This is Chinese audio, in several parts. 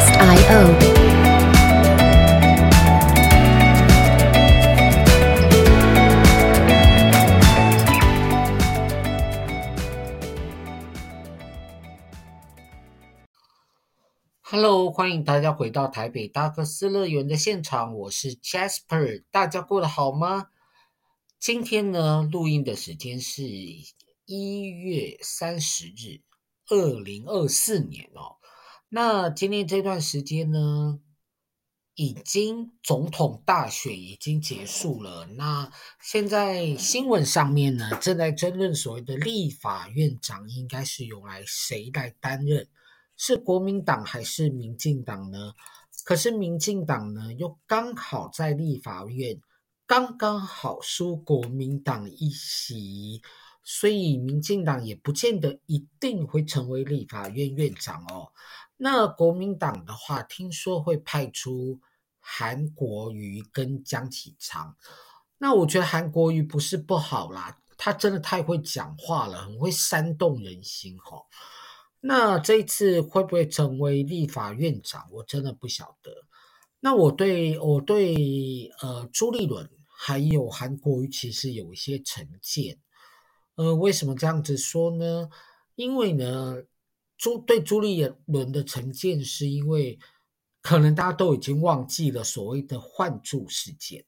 sio。Hello，欢迎大家回到台北大克斯乐园的现场，我是 Jasper，大家过得好吗？今天呢，录音的时间是一月三十日，二零二四年哦。那今天这段时间呢，已经总统大选已经结束了。那现在新闻上面呢，正在争论所谓的立法院长应该是用来谁来担任。是国民党还是民进党呢？可是民进党呢，又刚好在立法院刚刚好输国民党一席，所以民进党也不见得一定会成为立法院院长哦。那国民党的话，听说会派出韩国瑜跟江启昌。那我觉得韩国瑜不是不好啦，他真的太会讲话了，很会煽动人心哦。那这一次会不会成为立法院长？我真的不晓得。那我对我对呃朱立伦还有韩国瑜其实有一些成见。呃，为什么这样子说呢？因为呢，朱对朱立伦的成见是因为可能大家都已经忘记了所谓的换柱事件。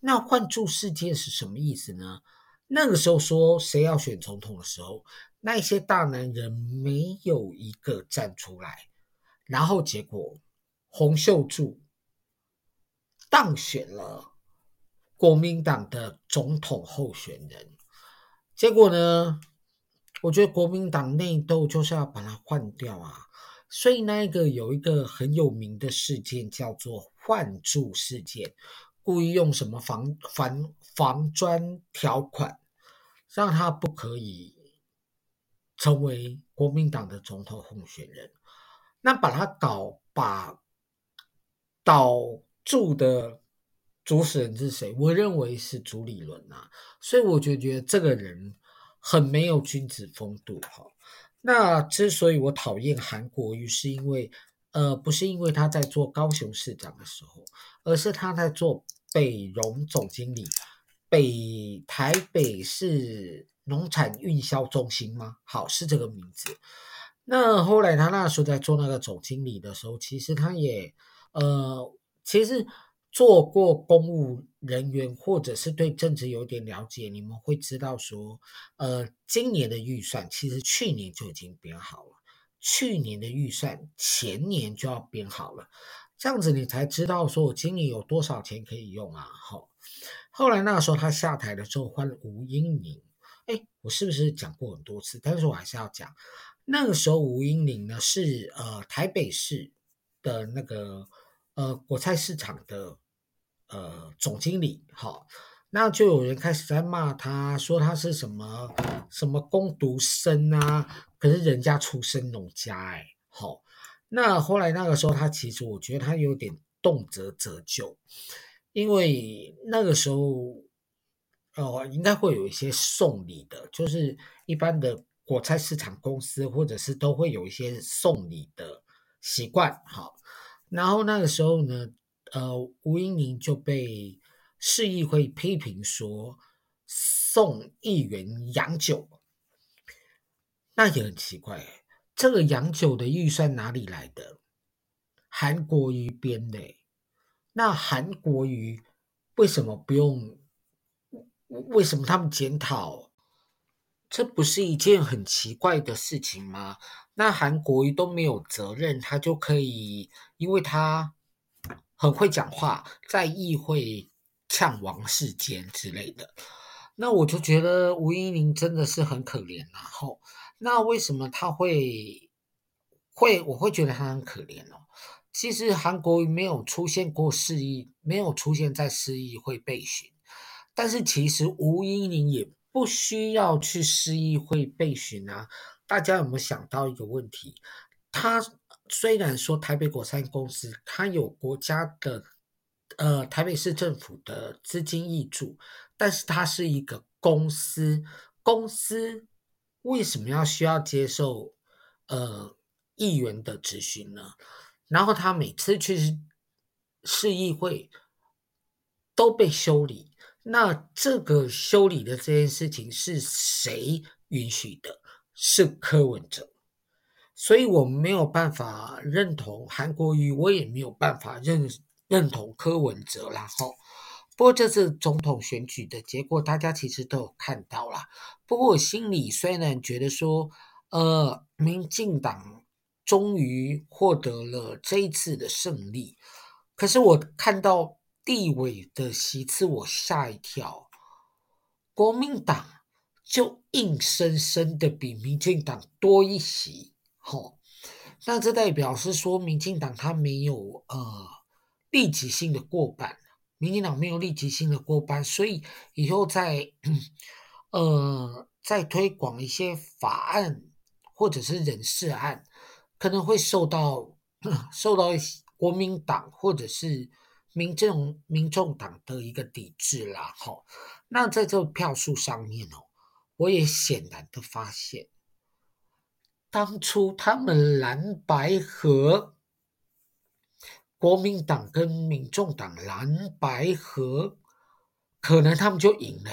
那换柱事件是什么意思呢？那个时候说谁要选总统的时候。那些大男人没有一个站出来，然后结果洪秀柱当选了国民党的总统候选人。结果呢，我觉得国民党内斗就是要把他换掉啊。所以那个有一个很有名的事件叫做换柱事件，故意用什么防防防砖条款，让他不可以。成为国民党的总统候选人，那把他搞把倒住的主使人是谁？我认为是朱立伦啊，所以我就觉得这个人很没有君子风度哈。那之所以我讨厌韩国瑜，是因为呃，不是因为他在做高雄市长的时候，而是他在做北荣总经理，北台北市。农产运销中心吗？好，是这个名字。那后来他那时候在做那个总经理的时候，其实他也呃，其实做过公务人员或者是对政治有点了解，你们会知道说，呃，今年的预算其实去年就已经编好了，去年的预算前年就要编好了，这样子你才知道说我今年有多少钱可以用啊。好，后来那时候他下台了之后换了吴英宁。哎，我是不是讲过很多次？但是我还是要讲，那个时候吴英宁呢是呃台北市的那个呃果菜市场的呃总经理，好，那就有人开始在骂他，说他是什么什么工读生啊，可是人家出身农家，哎，好，那后来那个时候他其实我觉得他有点动辄折旧，因为那个时候。哦，应该会有一些送礼的，就是一般的果菜市场公司，或者是都会有一些送礼的习惯。好，然后那个时候呢，呃，吴英宁就被市议会批评说送议员洋酒，那也很奇怪，这个洋酒的预算哪里来的？韩国瑜编的，那韩国瑜为什么不用？为什么他们检讨？这不是一件很奇怪的事情吗？那韩国瑜都没有责任，他就可以，因为他很会讲话，在议会呛王世坚之类的。那我就觉得吴音宁真的是很可怜。然后，那为什么他会会？我会觉得他很可怜哦。其实韩国瑜没有出现过市议，没有出现在市议会被询。但是其实吴音宁也不需要去市议会被询啊！大家有没有想到一个问题？他虽然说台北果菜公司，它有国家的呃台北市政府的资金挹注，但是它是一个公司，公司为什么要需要接受呃议员的质询呢？然后他每次去市议会都被修理。那这个修理的这件事情是谁允许的？是柯文哲。所以我没有办法认同韩国瑜，我也没有办法认认同柯文哲啦。吼，不过这次总统选举的结果，大家其实都有看到啦。不过我心里虽然觉得说，呃，民进党终于获得了这一次的胜利，可是我看到地委的席次，我吓一跳。国民党就硬生生的比民进党多一席。好，那这代表是说，民进党他没有呃立即性的过半，民进党没有立即性的过半，所以以后在呃在推广一些法案或者是人事案，可能会受到 受到国民党或者是民政民众党的一个抵制啦。好，那在这票数上面哦，我也显然的发现。当初他们蓝白合，国民党跟民众党蓝白合，可能他们就赢了。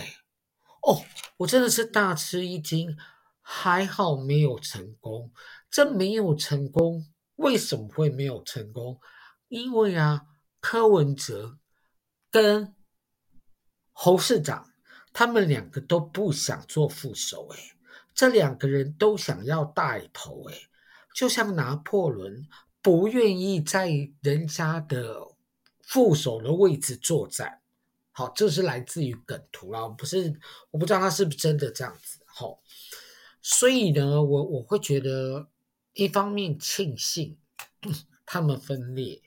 哦，我真的是大吃一惊，还好没有成功。这没有成功，为什么会没有成功？因为啊，柯文哲跟侯市长他们两个都不想做副手，诶这两个人都想要带头，诶，就像拿破仑不愿意在人家的副手的位置作战。好，这是来自于梗图啦，不是，我不知道他是不是真的这样子。好，所以呢，我我会觉得，一方面庆幸他们分裂，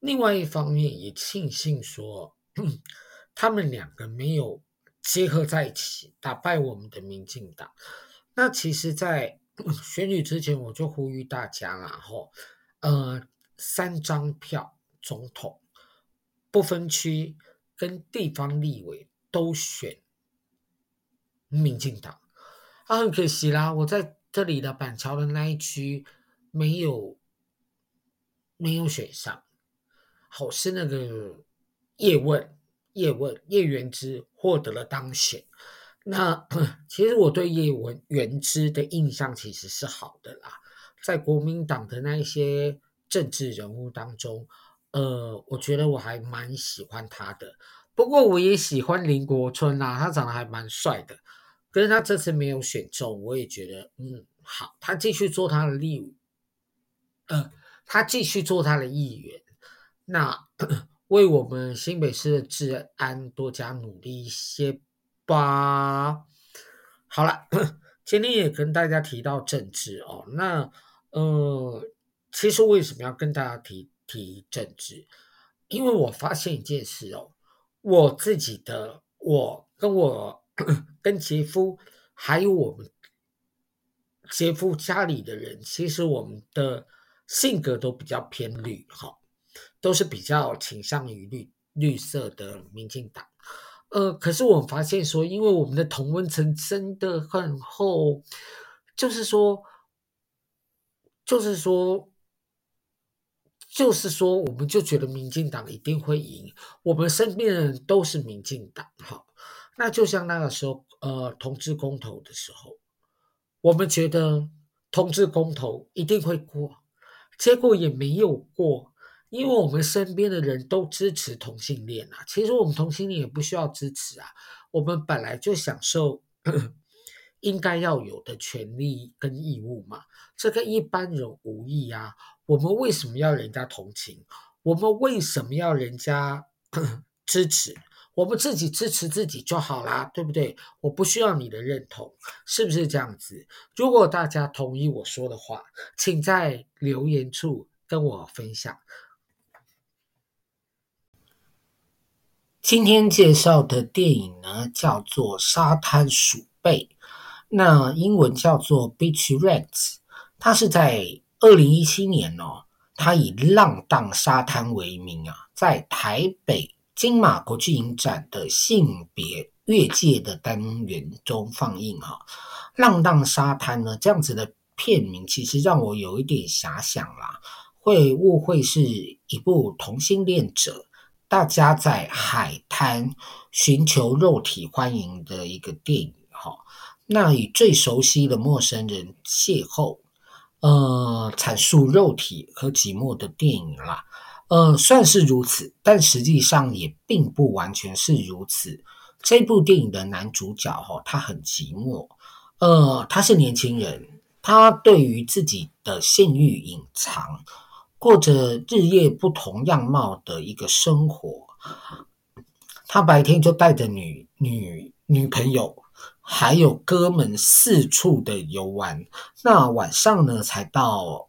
另外一方面也庆幸说，他们两个没有。结合在一起，打败我们的民进党。那其实，在 选举之前，我就呼吁大家，然后，呃，三张票总统不分区跟地方立委都选民进党。啊，很可惜啦，我在这里的板桥的那一区没有没有选上。好，是那个叶问。叶问叶元之获得了当选，那 其实我对叶文元之的印象其实是好的啦，在国民党的那一些政治人物当中，呃，我觉得我还蛮喜欢他的。不过我也喜欢林国春啦，他长得还蛮帅的。可是他这次没有选中，我也觉得嗯好，他继续做他的立，呃，他继续做他的议员，那。为我们新北市的治安多加努力一些吧。好了，今天也跟大家提到政治哦。那呃，其实为什么要跟大家提提政治？因为我发现一件事哦，我自己的，我跟我跟杰夫，还有我们杰夫家里的人，其实我们的性格都比较偏绿哈。都是比较倾向于绿绿色的民进党，呃，可是我们发现说，因为我们的同温层真的很厚，就是说，就是说，就是说，我们就觉得民进党一定会赢，我们身边的人都是民进党，哈，那就像那个时候，呃，同志公投的时候，我们觉得同志公投一定会过，结果也没有过。因为我们身边的人都支持同性恋啊，其实我们同性恋也不需要支持啊，我们本来就享受 应该要有的权利跟义务嘛，这跟一般人无异啊。我们为什么要人家同情？我们为什么要人家 支持？我们自己支持自己就好啦，对不对？我不需要你的认同，是不是这样子？如果大家同意我说的话，请在留言处跟我分享。今天介绍的电影呢，叫做《沙滩鼠辈》，那英文叫做《Beach Rats》。它是在二零一七年哦，它以“浪荡沙滩”为名啊，在台北金马国际影展的性别越界的单元中放映啊。《浪荡沙滩》呢，这样子的片名其实让我有一点遐想啦。会误会是一部同性恋者大家在海滩寻求肉体欢迎的一个电影哈。那与最熟悉的陌生人邂逅，呃，阐述肉体和寂寞的电影啦。呃，算是如此，但实际上也并不完全是如此。这部电影的男主角哈，他很寂寞，呃，他是年轻人，他对于自己的性欲隐藏，过着日夜不同样貌的一个生活。他白天就带着女女女朋友，还有哥们四处的游玩，那晚上呢，才到。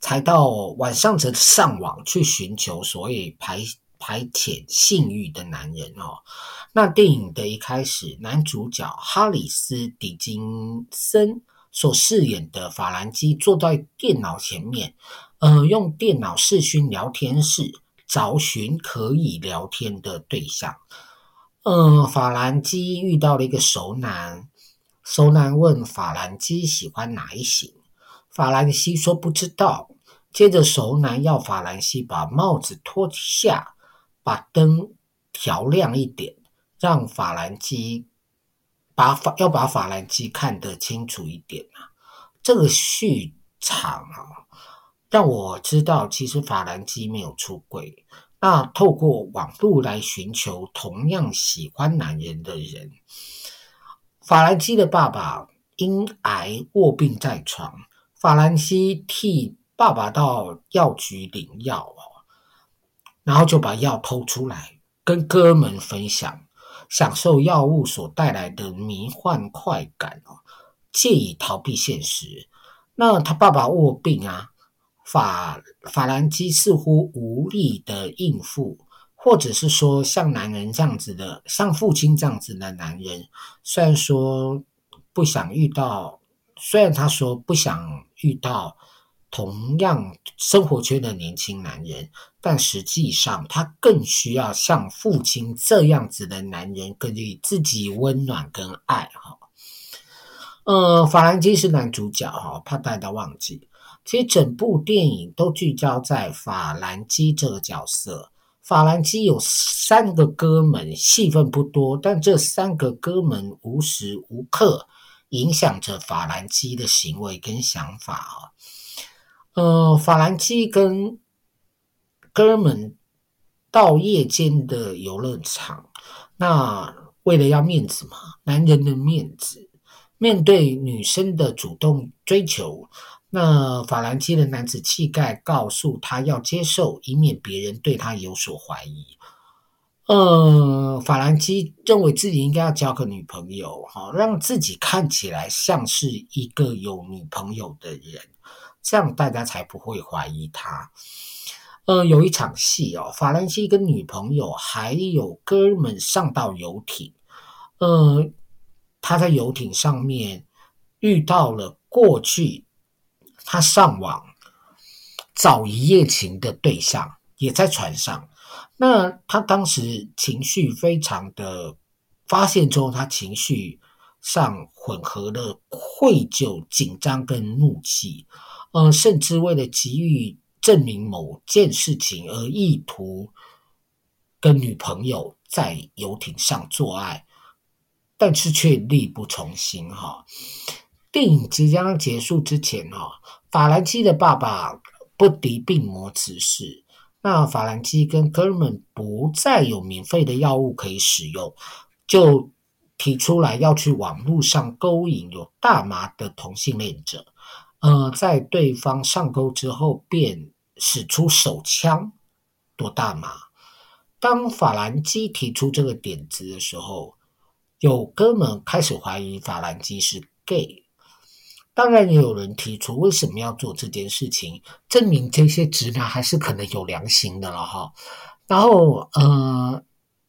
才到晚上则上网去寻求所谓排排遣性欲的男人哦。那电影的一开始，男主角哈里斯·狄金森所饰演的法兰基坐在电脑前面，呃，用电脑视讯聊天室找寻可以聊天的对象。呃，法兰基遇到了一个熟男，熟男问法兰基喜欢哪一型。法兰西说不知道，接着熟男要法兰西把帽子脱下，把灯调亮一点，让法兰基把法要把法兰基看得清楚一点啊。这个续场啊，让我知道其实法兰基没有出轨。那透过网络来寻求同样喜欢男人的人，法兰基的爸爸因癌卧病在床。法兰西替爸爸到药局领药，然后就把药偷出来，跟哥们分享，享受药物所带来的迷幻快感哦，借以逃避现实。那他爸爸卧病啊，法法兰基似乎无力的应付，或者是说像男人这样子的，像父亲这样子的男人，虽然说不想遇到，虽然他说不想。遇到同样生活圈的年轻男人，但实际上他更需要像父亲这样子的男人，给予自己温暖跟爱哈。呃，法兰基是男主角哈，怕大家忘记。其实整部电影都聚焦在法兰基这个角色。法兰基有三个哥们，戏份不多，但这三个哥们无时无刻。影响着法兰基的行为跟想法啊，呃，法兰基跟哥们到夜间的游乐场，那为了要面子嘛，男人的面子，面对女生的主动追求，那法兰基的男子气概告诉他要接受，以免别人对他有所怀疑。呃，法兰基认为自己应该要交个女朋友，哈，让自己看起来像是一个有女朋友的人，这样大家才不会怀疑他。呃，有一场戏哦，法兰基跟女朋友还有哥们上到游艇，呃，他在游艇上面遇到了过去他上网找一夜情的对象，也在船上。那他当时情绪非常的，发现之后，他情绪上混合了愧疚、紧张跟怒气，呃，甚至为了急于证明某件事情而意图跟女朋友在游艇上做爱，但是却力不从心哈。电影即将结束之前哈，法兰基的爸爸不敌病魔辞世。那法兰基跟哥们不再有免费的药物可以使用，就提出来要去网络上勾引有大麻的同性恋者。呃，在对方上钩之后，便使出手枪夺大麻。当法兰基提出这个点子的时候，有哥们开始怀疑法兰基是 gay。当然，也有人提出为什么要做这件事情，证明这些直男还是可能有良心的了哈。然后，呃，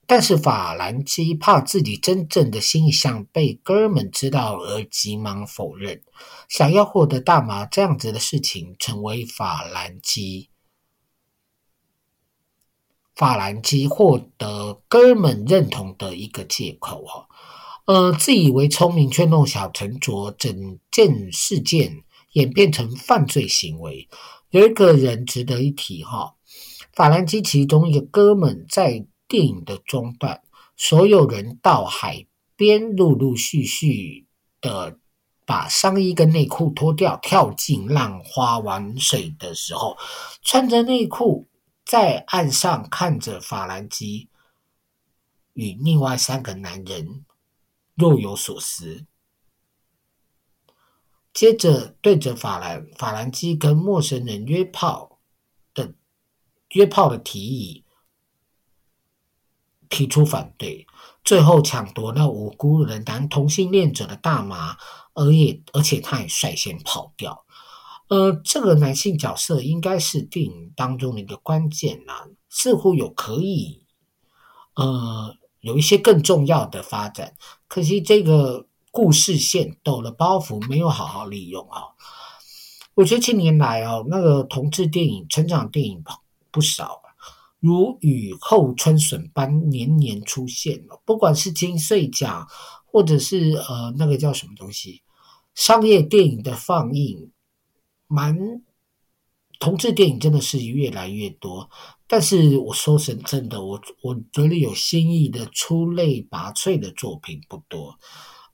但是法兰基怕自己真正的心意向被哥们知道而急忙否认，想要获得大麻这样子的事情成为法兰基法兰基获得哥们认同的一个借口哈。呃，自以为聪明却弄巧成拙，整件事件演变成犯罪行为。有一个人值得一提哈，法兰基其中一个哥们在电影的中段，所有人到海边陆陆续续的把上衣跟内裤脱掉，跳进浪花玩水的时候，穿着内裤在岸上看着法兰基与另外三个男人若有所思。接着对着法兰法兰基跟陌生人约炮的约炮的提议提出反对，最后抢夺那无辜的男同性恋者的大麻，而也而且他也率先跑掉。呃，这个男性角色应该是电影当中的一个关键啊，似乎有可以呃有一些更重要的发展，可惜这个。故事线抖了包袱，没有好好利用啊！我觉得近年来哦，那个同志电影、成长电影不少，如雨后春笋般年年出现了。不管是金穗奖，或者是呃那个叫什么东西，商业电影的放映，蛮同志电影真的是越来越多。但是我说成真的，我我觉得有新意的、出类拔萃的作品不多。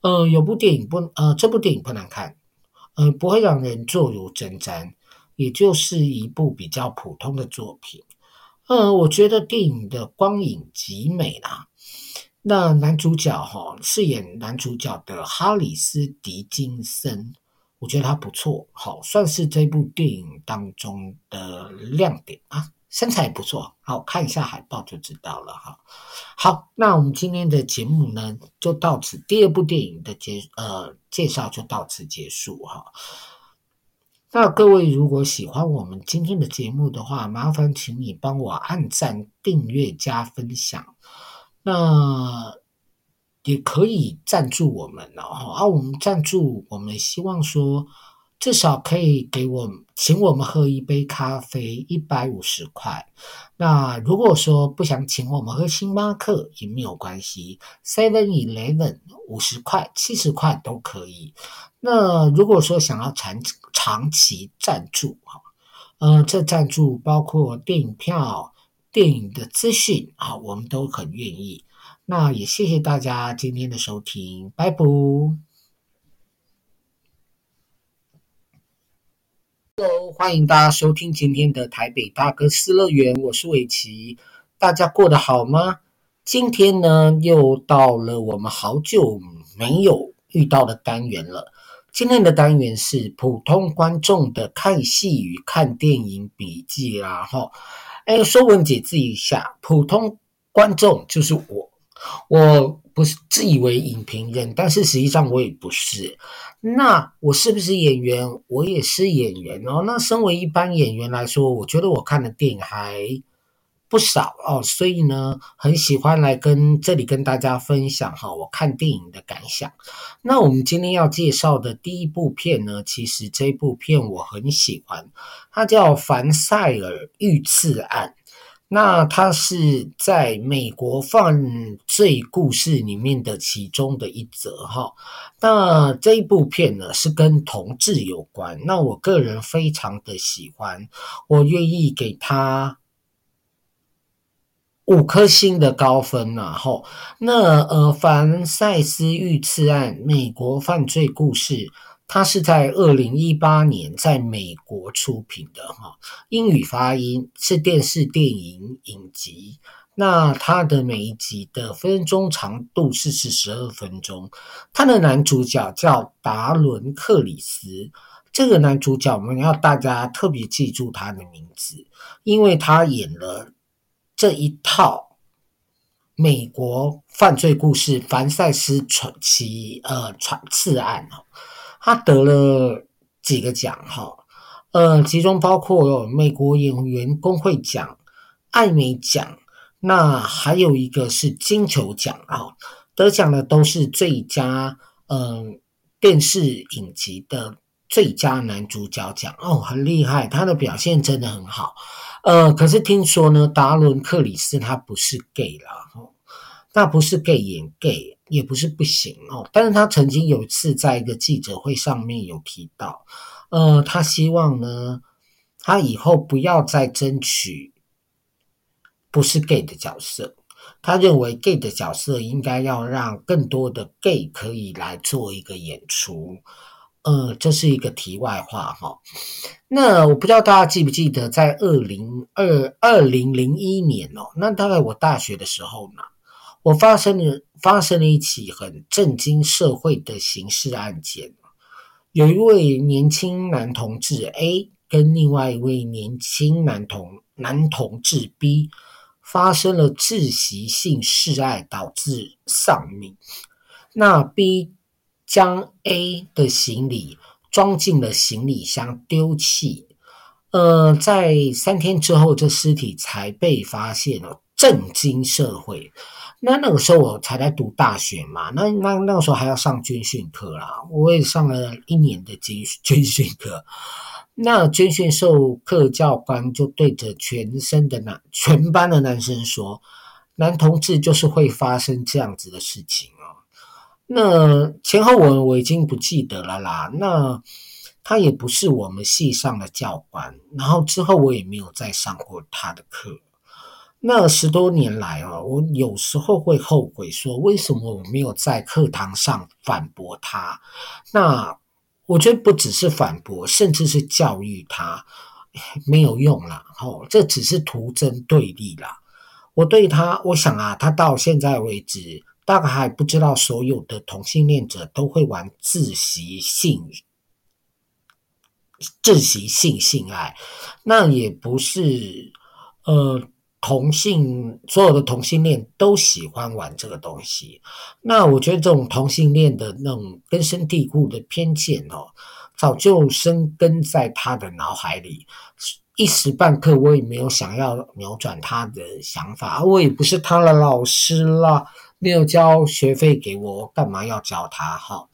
呃，有部电影不，呃，这部电影不难看，呃，不会让人坐如针毡，也就是一部比较普通的作品。呃，我觉得电影的光影极美啦。那男主角哈、哦，饰演男主角的哈里斯·狄金森，我觉得他不错，好，算是这部电影当中的亮点啊。身材也不错，好，看一下海报就知道了哈。好，那我们今天的节目呢，就到此，第二部电影的结呃介绍就到此结束哈。那各位如果喜欢我们今天的节目的话，麻烦请你帮我按赞、订阅、加分享。那也可以赞助我们然后。啊，我们赞助，我们希望说。至少可以给我们请我们喝一杯咖啡，一百五十块。那如果说不想请我们喝星巴克也没有关系，Seven Eleven 五十块、七十块都可以。那如果说想要长长期赞助哈，呃，这赞助包括电影票、电影的资讯啊，我们都很愿意。那也谢谢大家今天的收听，拜拜。Hello，欢迎大家收听今天的台北大哥斯乐园，我是伟奇，大家过得好吗？今天呢，又到了我们好久没有遇到的单元了。今天的单元是普通观众的看戏与看电影笔记啦，哈。哎，说文解字一下，普通观众就是我，我不是自以为影评人，但是实际上我也不是。那我是不是演员？我也是演员哦。那身为一般演员来说，我觉得我看的电影还不少哦，所以呢，很喜欢来跟这里跟大家分享哈，我看电影的感想。那我们今天要介绍的第一部片呢，其实这部片我很喜欢，它叫《凡赛尔遇刺案》。那它是在美国犯罪故事里面的其中的一则哈。那这一部片呢，是跟同志有关，那我个人非常的喜欢，我愿意给他五颗星的高分呐。哈，那呃，凡赛斯遇刺案，美国犯罪故事。它是在二零一八年在美国出品的哈，英语发音是电视电影影集。那它的每一集的分钟长度是是十二分钟。它的男主角叫达伦·克里斯，这个男主角我们要大家特别记住他的名字，因为他演了这一套美国犯罪故事《凡赛斯传奇》呃传刺案哦。他得了几个奖哈，呃，其中包括有美国演员工会奖、艾美奖，那还有一个是金球奖啊。得奖的都是最佳嗯、电视影集的最佳男主角奖哦，很厉害，他的表现真的很好。呃，可是听说呢，达伦克里斯他不是 gay 啦，哦，那不是 gay 演 gay。也不是不行哦，但是他曾经有一次在一个记者会上面有提到，呃，他希望呢，他以后不要再争取不是 gay 的角色。他认为 gay 的角色应该要让更多的 gay 可以来做一个演出。呃，这是一个题外话哈。那我不知道大家记不记得，在二零二二零零一年哦，那大概我大学的时候呢，我发生了发生了一起很震惊社会的刑事案件。有一位年轻男同志 A 跟另外一位年轻男同男同志 B 发生了窒息性示爱，导致丧命。那 B 将 A 的行李装进了行李箱丢弃。呃，在三天之后，这尸体才被发现了，震惊社会。那那个时候我才在读大学嘛，那那那个时候还要上军训课啦，我也上了一年的军军训课。那军训授课教官就对着全身的男全班的男生说：“男同志就是会发生这样子的事情哦。”那前后文我已经不记得了啦。那他也不是我们系上的教官，然后之后我也没有再上过他的课。那十多年来啊，我有时候会后悔说，为什么我没有在课堂上反驳他？那我觉得不只是反驳，甚至是教育他，没有用了。哦，这只是徒增对立了。我对他，我想啊，他到现在为止，大概还不知道所有的同性恋者都会玩窒息性、窒息性性爱，那也不是呃。同性所有的同性恋都喜欢玩这个东西，那我觉得这种同性恋的那种根深蒂固的偏见哦，早就生根在他的脑海里，一时半刻我也没有想要扭转他的想法，我也不是他的老师啦，没有交学费给我，干嘛要教他哈？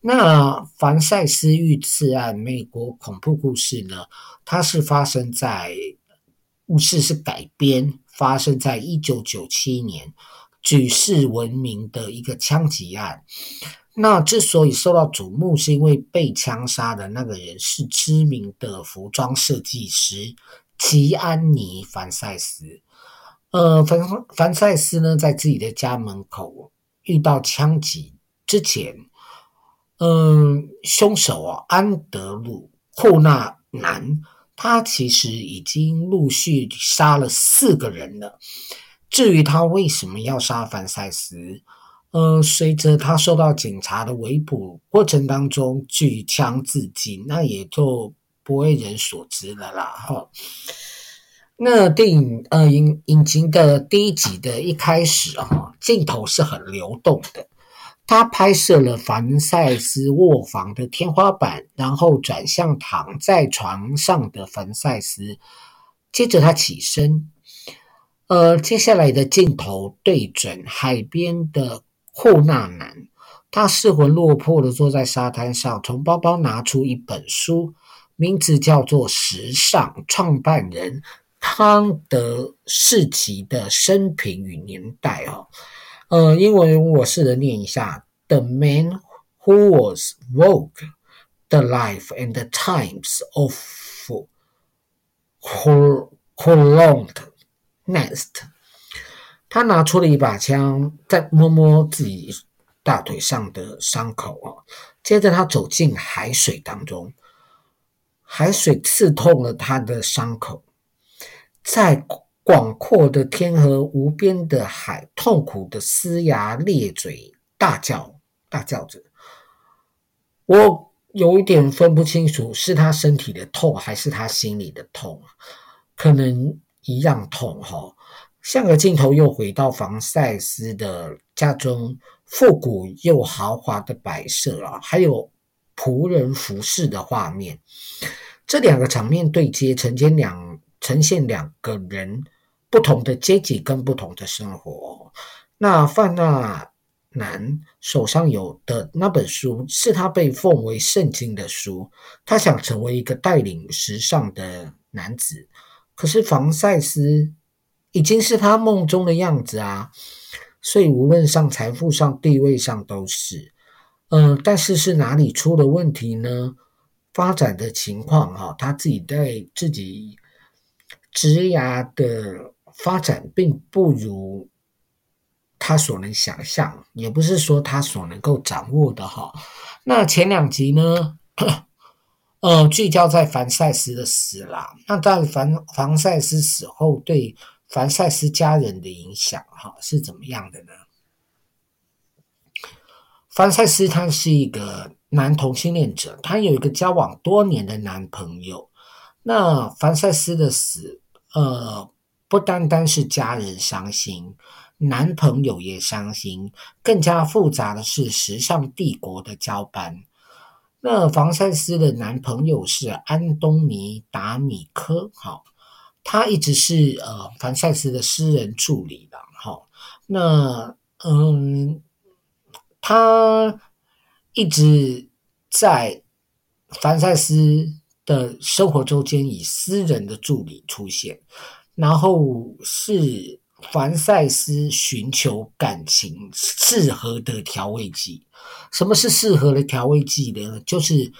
那凡赛斯遇刺案，美国恐怖故事呢？它是发生在。故事是改编，发生在一九九七年，举世闻名的一个枪击案。那之所以受到瞩目，是因为被枪杀的那个人是知名的服装设计师吉安妮·凡塞斯。呃，凡凡塞斯呢，在自己的家门口遇到枪击之前，嗯、呃，凶手啊，安德鲁·库纳南。他其实已经陆续杀了四个人了。至于他为什么要杀凡赛斯，呃，随着他受到警察的围捕过程当中举枪自尽，那也就不为人所知了啦。哈，那电影呃影影集的第一集的一开始啊，镜头是很流动的。他拍摄了凡赛斯卧房的天花板，然后转向躺在床上的凡赛斯，接着他起身。呃，接下来的镜头对准海边的库纳南，他失魂落魄的坐在沙滩上，从包包拿出一本书，名字叫做《时尚》，创办人康德士奇的生平与年代哦。呃，英文我试着念一下：The man who was woke the life and the times of Colonel Nest。他拿出了一把枪，在摸摸自己大腿上的伤口啊。接着他走进海水当中，海水刺痛了他的伤口，在。广阔的天和无边的海，痛苦的嘶牙咧嘴，大叫大叫着。我有一点分不清楚，是他身体的痛还是他心里的痛，可能一样痛哈。下个镜头又回到房赛斯的家中，复古又豪华的摆设啊，还有仆人服饰的画面。这两个场面对接，呈现两呈现两个人。不同的阶级跟不同的生活。那范纳南手上有的那本书是他被奉为圣经的书，他想成为一个带领时尚的男子。可是凡赛斯已经是他梦中的样子啊，所以无论上财富上、地位上都是。嗯、呃，但是是哪里出了问题呢？发展的情况哈，他自己在自己职涯的发展并不如他所能想象，也不是说他所能够掌握的哈。那前两集呢，呃，聚焦在凡赛斯的死啦。那在凡凡赛斯死后对凡赛斯家人的影响哈是怎么样的呢？凡赛斯他是一个男同性恋者，他有一个交往多年的男朋友。那凡赛斯的死，呃，不单单是家人伤心，男朋友也伤心，更加复杂的是时尚帝国的交班。那凡赛斯的男朋友是安东尼达米科，好，他一直是呃凡赛斯的私人助理的，好，那嗯。他一直在凡赛斯的生活中间以私人的助理出现，然后是凡赛斯寻求感情适合的调味剂。什么是适合的调味剂呢？就是。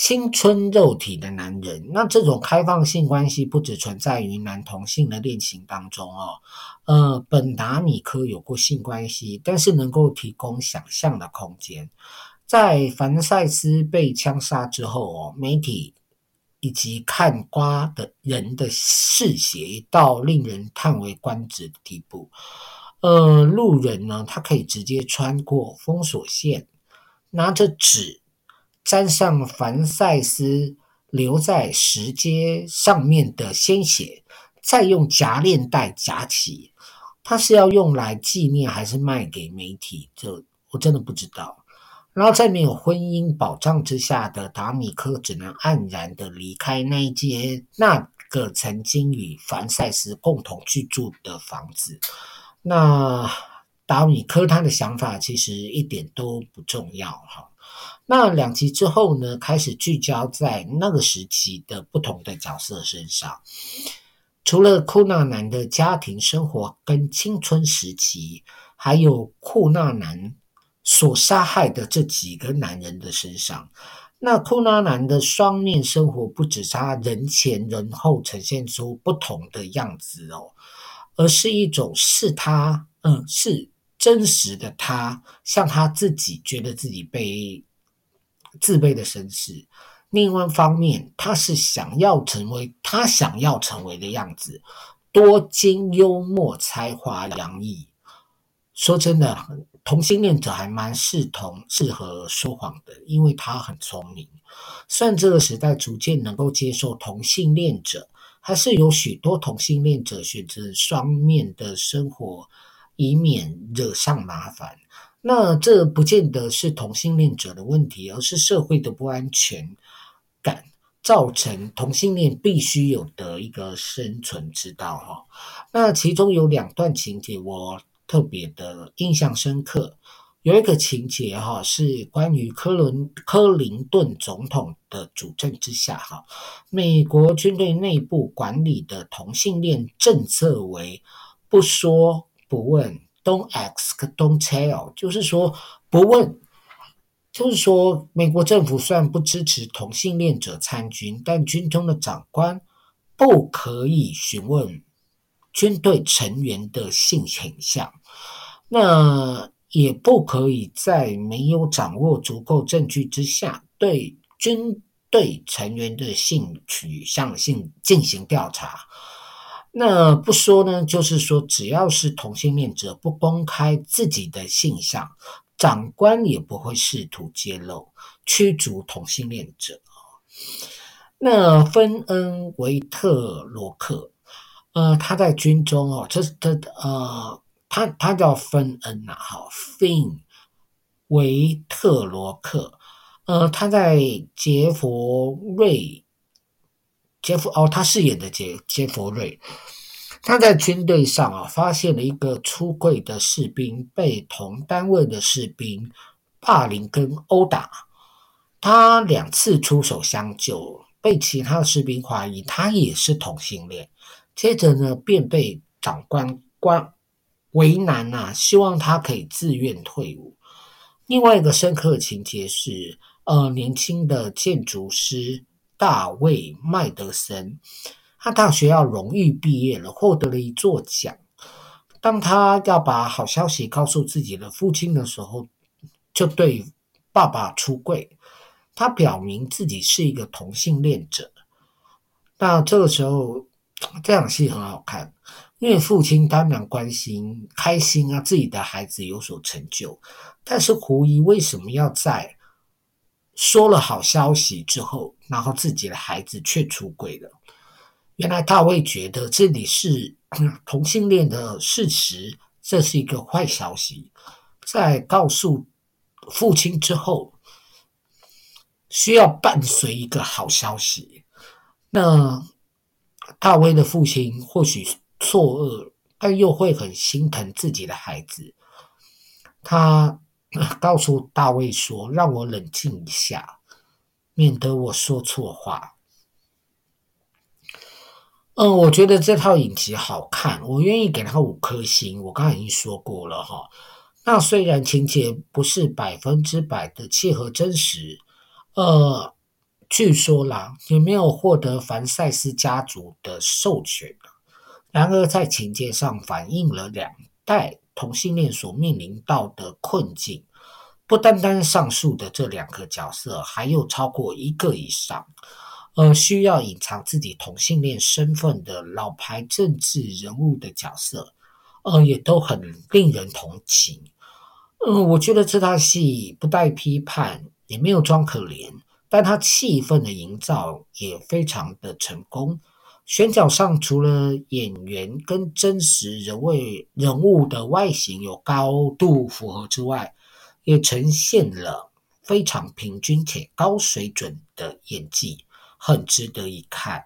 青春肉体的男人，那这种开放性关系不只存在于男同性的恋情当中哦。呃，本达米科有过性关系，但是能够提供想象的空间。在凡赛斯被枪杀之后哦，媒体以及看瓜的人的嗜血到令人叹为观止的地步。呃，路人呢，他可以直接穿过封锁线，拿着纸。沾上凡赛斯留在石阶上面的鲜血，再用夹链袋夹起，他是要用来纪念还是卖给媒体？这我真的不知道。然后在没有婚姻保障之下的达米科，只能黯然的离开那一间那个曾经与凡赛斯共同居住的房子。那达米科他的想法其实一点都不重要哈。那两集之后呢，开始聚焦在那个时期的不同的角色身上，除了库纳南的家庭生活跟青春时期，还有库纳南所杀害的这几个男人的身上。那库纳南的双面生活不只是他人前人后呈现出不同的样子哦，而是一种是他，嗯，是真实的他，像他自己觉得自己被。自卑的身世，另外一方面，他是想要成为他想要成为的样子，多金、幽默、才华洋溢。说真的，同性恋者还蛮适同适合说谎的，因为他很聪明。虽然这个时代逐渐能够接受同性恋者，还是有许多同性恋者选择双面的生活，以免惹上麻烦。那这不见得是同性恋者的问题，而是社会的不安全感造成同性恋必须有的一个生存之道哈。那其中有两段情节我特别的印象深刻，有一个情节哈是关于科伦克林顿总统的主政之下哈，美国军队内部管理的同性恋政策为不说不问。Don't ask, don't tell，就是说不问，就是说美国政府虽然不支持同性恋者参军，但军中的长官不可以询问军队成员的性倾向，那也不可以在没有掌握足够证据之下对军队成员的性取向性进行调查。那不说呢，就是说，只要是同性恋者不公开自己的性向，长官也不会试图揭露驱逐同性恋者。那芬恩维特罗克，呃，他在军中哦，这是他呃，他他叫芬恩呐，哈，芬维特罗克，呃，他在杰佛瑞。杰弗哦，他饰演的杰杰弗瑞，他在军队上啊，发现了一个出柜的士兵被同单位的士兵霸凌跟殴打，他两次出手相救，被其他的士兵怀疑他也是同性恋，接着呢便被长官关为难啊，希望他可以自愿退伍。另外一个深刻的情节是。呃年轻的建筑师大卫麦德森。他大学要荣誉毕业了，获得了一座奖。当他要把好消息告诉自己的父亲的时候，就对爸爸出柜。他表明自己是一个同性恋者。那这个时候，这场戏很好看，因为父亲当然关心、开心啊，自己的孩子有所成就。但是胡一为什么要在说了好消息之后，然后自己的孩子却出轨了？原来大卫觉得这里是同性恋的事实，这是一个坏消息。在告诉父亲之后，需要伴随一个好消息。那大卫的父亲或许错愕，但又会很心疼自己的孩子。他告诉大卫说：“让我冷静一下，免得我说错话。”嗯，我觉得这套影集好看，我愿意给他五颗星。我刚才已经说过了哈。那虽然情节不是百分之百的契合真实，呃，据说啦也没有获得凡赛斯家族的授权。然而在情节上反映了两代同性恋所面临到的困境。不单单上述的这两个角色，还有超过一个以上。呃，需要隐藏自己同性恋身份的老牌政治人物的角色，呃，也都很令人同情。嗯、我觉得这套戏不带批判，也没有装可怜，但它气氛的营造也非常的成功。选角上，除了演员跟真实人物人物的外形有高度符合之外，也呈现了非常平均且高水准的演技。很值得一看。